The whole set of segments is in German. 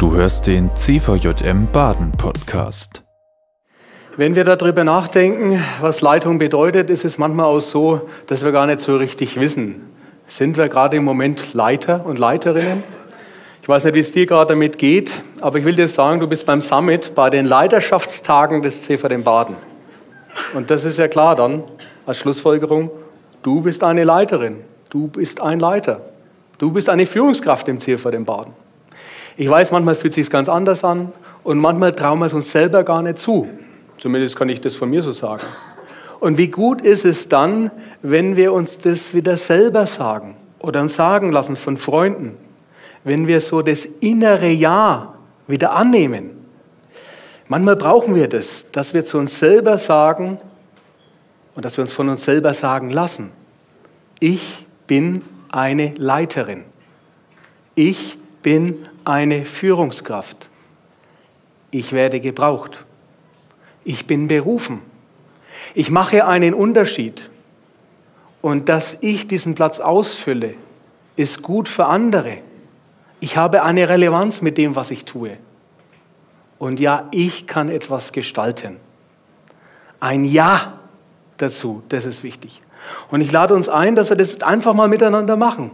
Du hörst den CVJM Baden Podcast. Wenn wir darüber nachdenken, was Leitung bedeutet, ist es manchmal auch so, dass wir gar nicht so richtig wissen. Sind wir gerade im Moment Leiter und Leiterinnen? Ich weiß nicht, wie es dir gerade damit geht, aber ich will dir sagen, du bist beim Summit bei den Leiterschaftstagen des CVJM Baden. Und das ist ja klar dann als Schlussfolgerung, du bist eine Leiterin, du bist ein Leiter, du bist eine Führungskraft im CVJM Baden. Ich weiß, manchmal fühlt es sich ganz anders an und manchmal trauen wir es uns selber gar nicht zu. Zumindest kann ich das von mir so sagen. Und wie gut ist es dann, wenn wir uns das wieder selber sagen oder uns sagen lassen von Freunden, wenn wir so das innere Ja wieder annehmen. Manchmal brauchen wir das, dass wir zu uns selber sagen und dass wir uns von uns selber sagen lassen, ich bin eine Leiterin. Ich bin eine Führungskraft. Ich werde gebraucht. Ich bin berufen. Ich mache einen Unterschied. Und dass ich diesen Platz ausfülle, ist gut für andere. Ich habe eine Relevanz mit dem, was ich tue. Und ja, ich kann etwas gestalten. Ein Ja dazu, das ist wichtig. Und ich lade uns ein, dass wir das einfach mal miteinander machen.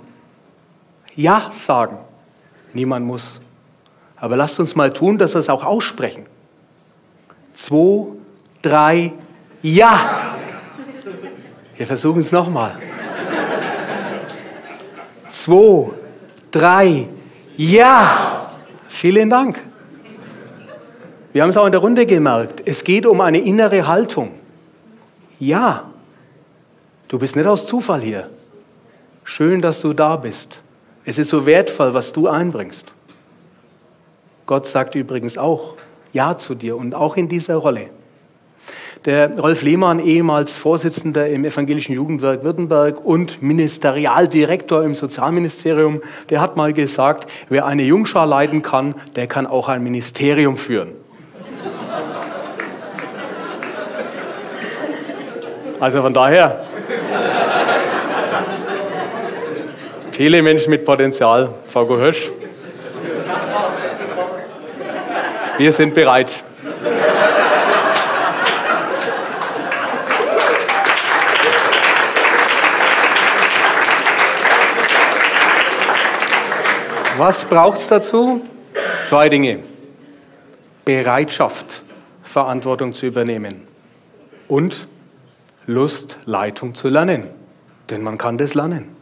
Ja sagen. Niemand muss. Aber lasst uns mal tun, dass wir es auch aussprechen. Zwei, drei, ja. Wir versuchen es nochmal. Zwei, drei, ja. Vielen Dank. Wir haben es auch in der Runde gemerkt. Es geht um eine innere Haltung. Ja. Du bist nicht aus Zufall hier. Schön, dass du da bist. Es ist so wertvoll, was du einbringst. Gott sagt übrigens auch Ja zu dir und auch in dieser Rolle. Der Rolf Lehmann, ehemals Vorsitzender im Evangelischen Jugendwerk Württemberg und Ministerialdirektor im Sozialministerium, der hat mal gesagt, wer eine Jungschar leiten kann, der kann auch ein Ministerium führen. Also von daher, viele Menschen mit Potenzial, Frau Hirsch. Wir sind bereit. Was braucht es dazu? Zwei Dinge. Bereitschaft, Verantwortung zu übernehmen und Lust, Leitung zu lernen. Denn man kann das lernen.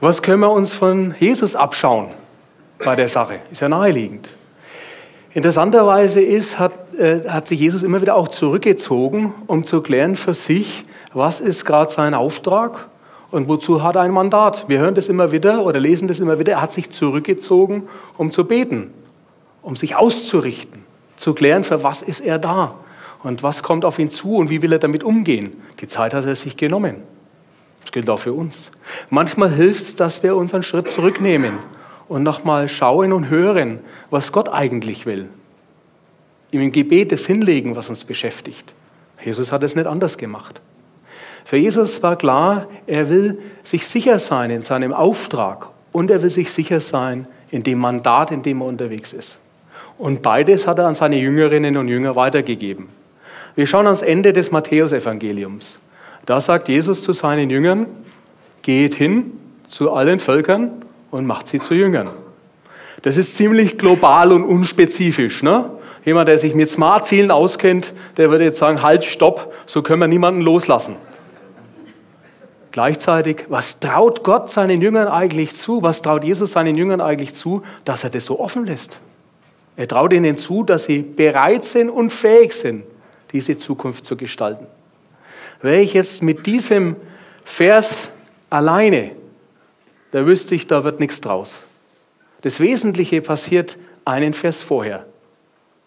Was können wir uns von Jesus abschauen bei der Sache? Ist ja naheliegend. Interessanterweise ist, hat, äh, hat sich Jesus immer wieder auch zurückgezogen, um zu klären für sich, was ist gerade sein Auftrag und wozu hat er ein Mandat. Wir hören das immer wieder oder lesen das immer wieder. Er hat sich zurückgezogen, um zu beten, um sich auszurichten, zu klären, für was ist er da und was kommt auf ihn zu und wie will er damit umgehen. Die Zeit hat er sich genommen. Das gilt auch für uns. Manchmal hilft es, dass wir unseren Schritt zurücknehmen und nochmal schauen und hören, was Gott eigentlich will. Im Gebet das hinlegen, was uns beschäftigt. Jesus hat es nicht anders gemacht. Für Jesus war klar, er will sich sicher sein in seinem Auftrag und er will sich sicher sein in dem Mandat, in dem er unterwegs ist. Und beides hat er an seine Jüngerinnen und Jünger weitergegeben. Wir schauen ans Ende des Matthäusevangeliums. Da sagt Jesus zu seinen Jüngern, geht hin zu allen Völkern und macht sie zu Jüngern. Das ist ziemlich global und unspezifisch. Ne? Jemand, der sich mit Smart-Zielen auskennt, der würde jetzt sagen, halt, stopp, so können wir niemanden loslassen. Gleichzeitig, was traut Gott seinen Jüngern eigentlich zu? Was traut Jesus seinen Jüngern eigentlich zu, dass er das so offen lässt? Er traut ihnen zu, dass sie bereit sind und fähig sind, diese Zukunft zu gestalten. Wäre ich jetzt mit diesem Vers alleine da wüsste ich, da wird nichts draus. Das Wesentliche passiert einen Vers vorher.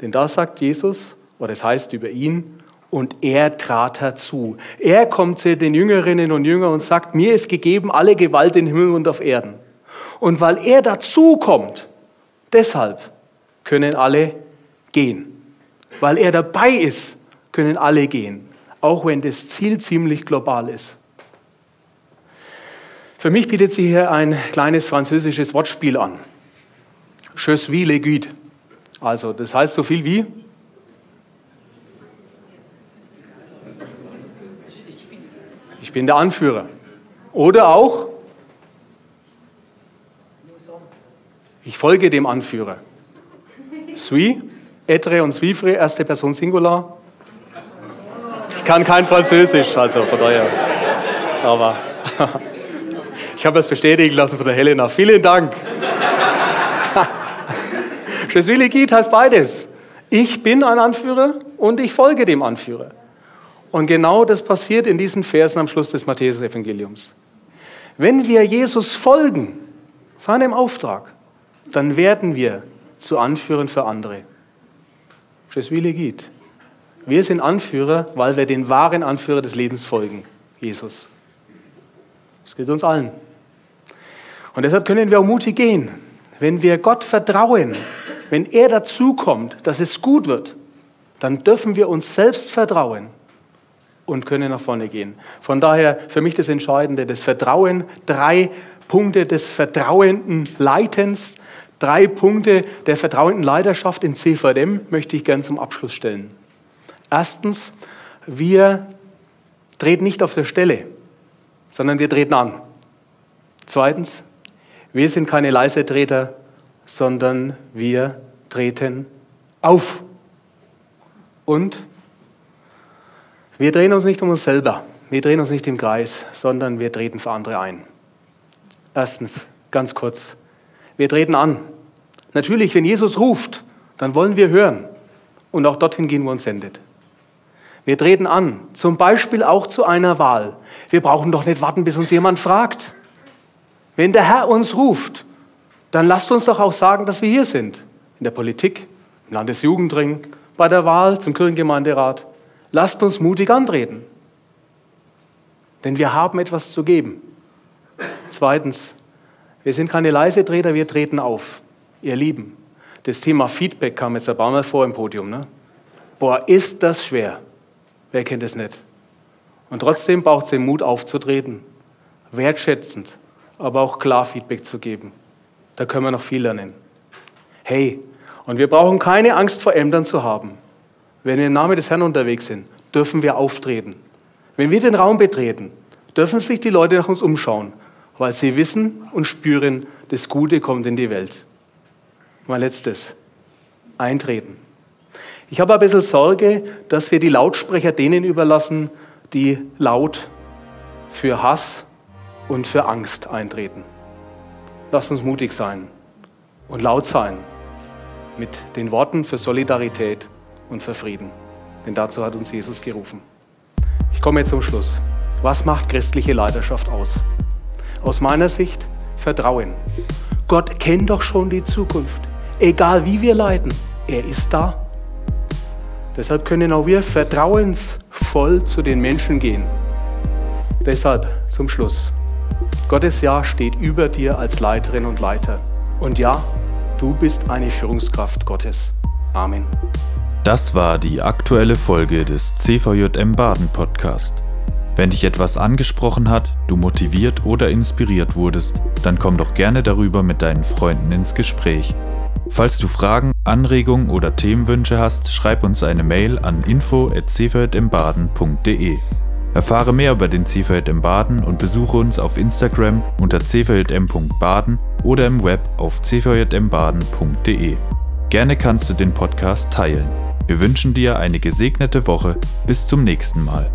Denn da sagt Jesus, oder es heißt über ihn, und er trat herzu. Er kommt zu den Jüngerinnen und Jüngern und sagt, mir ist gegeben alle Gewalt im Himmel und auf Erden. Und weil er dazu kommt, deshalb können alle gehen. Weil er dabei ist, können alle gehen, auch wenn das Ziel ziemlich global ist. Für mich bietet sich hier ein kleines französisches Wortspiel an. Je suis le guide. Also, das heißt so viel wie? Ich bin der Anführer. Oder auch, ich folge dem Anführer. Suis, etre und suivre, erste Person Singular. Ich kann kein Französisch, also von daher. Aber ich habe das bestätigen lassen von der Helena. Vielen Dank. Je suis legit heißt beides. Ich bin ein Anführer und ich folge dem Anführer. Und genau das passiert in diesen Versen am Schluss des Matthäus-Evangeliums. Wenn wir Jesus folgen, seinem Auftrag, dann werden wir zu Anführern für andere. Je suis legit. Wir sind Anführer, weil wir den wahren Anführer des Lebens folgen, Jesus. Das gilt uns allen. Und deshalb können wir auch mutig gehen. Wenn wir Gott vertrauen, wenn er dazukommt, dass es gut wird, dann dürfen wir uns selbst vertrauen und können nach vorne gehen. Von daher für mich das Entscheidende, das Vertrauen, drei Punkte des vertrauenden Leitens, drei Punkte der vertrauenden Leiterschaft in CVM möchte ich gern zum Abschluss stellen. Erstens, wir treten nicht auf der Stelle, sondern wir treten an. Zweitens, wir sind keine Leisetreter, sondern wir treten auf. Und wir drehen uns nicht um uns selber, wir drehen uns nicht im Kreis, sondern wir treten für andere ein. Erstens, ganz kurz, wir treten an. Natürlich, wenn Jesus ruft, dann wollen wir hören und auch dorthin gehen, wo uns sendet. Wir treten an, zum Beispiel auch zu einer Wahl. Wir brauchen doch nicht warten, bis uns jemand fragt. Wenn der Herr uns ruft, dann lasst uns doch auch sagen, dass wir hier sind. In der Politik, im Landesjugendring, bei der Wahl zum Kirchengemeinderat. Lasst uns mutig antreten. Denn wir haben etwas zu geben. Zweitens, wir sind keine Leisetreter, wir treten auf. Ihr Lieben, das Thema Feedback kam jetzt ein paar Mal vor im Podium. Ne? Boah, ist das schwer. Wer kennt es nicht? Und trotzdem braucht es den Mut aufzutreten, wertschätzend, aber auch klar Feedback zu geben. Da können wir noch viel lernen. Hey, und wir brauchen keine Angst vor Ämtern zu haben. Wenn wir im Namen des Herrn unterwegs sind, dürfen wir auftreten. Wenn wir den Raum betreten, dürfen sich die Leute nach uns umschauen, weil sie wissen und spüren, das Gute kommt in die Welt. Mein letztes, eintreten. Ich habe ein bisschen Sorge, dass wir die Lautsprecher denen überlassen, die laut für Hass und für Angst eintreten. Lasst uns mutig sein und laut sein mit den Worten für Solidarität und für Frieden. Denn dazu hat uns Jesus gerufen. Ich komme jetzt zum Schluss. Was macht christliche Leidenschaft aus? Aus meiner Sicht Vertrauen. Gott kennt doch schon die Zukunft. Egal wie wir leiden, er ist da. Deshalb können auch wir vertrauensvoll zu den Menschen gehen. Deshalb zum Schluss. Gottes Ja steht über dir als Leiterin und Leiter. Und ja, du bist eine Führungskraft Gottes. Amen. Das war die aktuelle Folge des CVJM Baden Podcast. Wenn dich etwas angesprochen hat, du motiviert oder inspiriert wurdest, dann komm doch gerne darüber mit deinen Freunden ins Gespräch. Falls du Fragen, Anregungen oder Themenwünsche hast, schreib uns eine Mail an info@cvjmbaden.de. Erfahre mehr über den CVJM Baden und besuche uns auf Instagram unter cvjm.baden oder im Web auf cvjmbaden.de. Gerne kannst du den Podcast teilen. Wir wünschen dir eine gesegnete Woche. Bis zum nächsten Mal.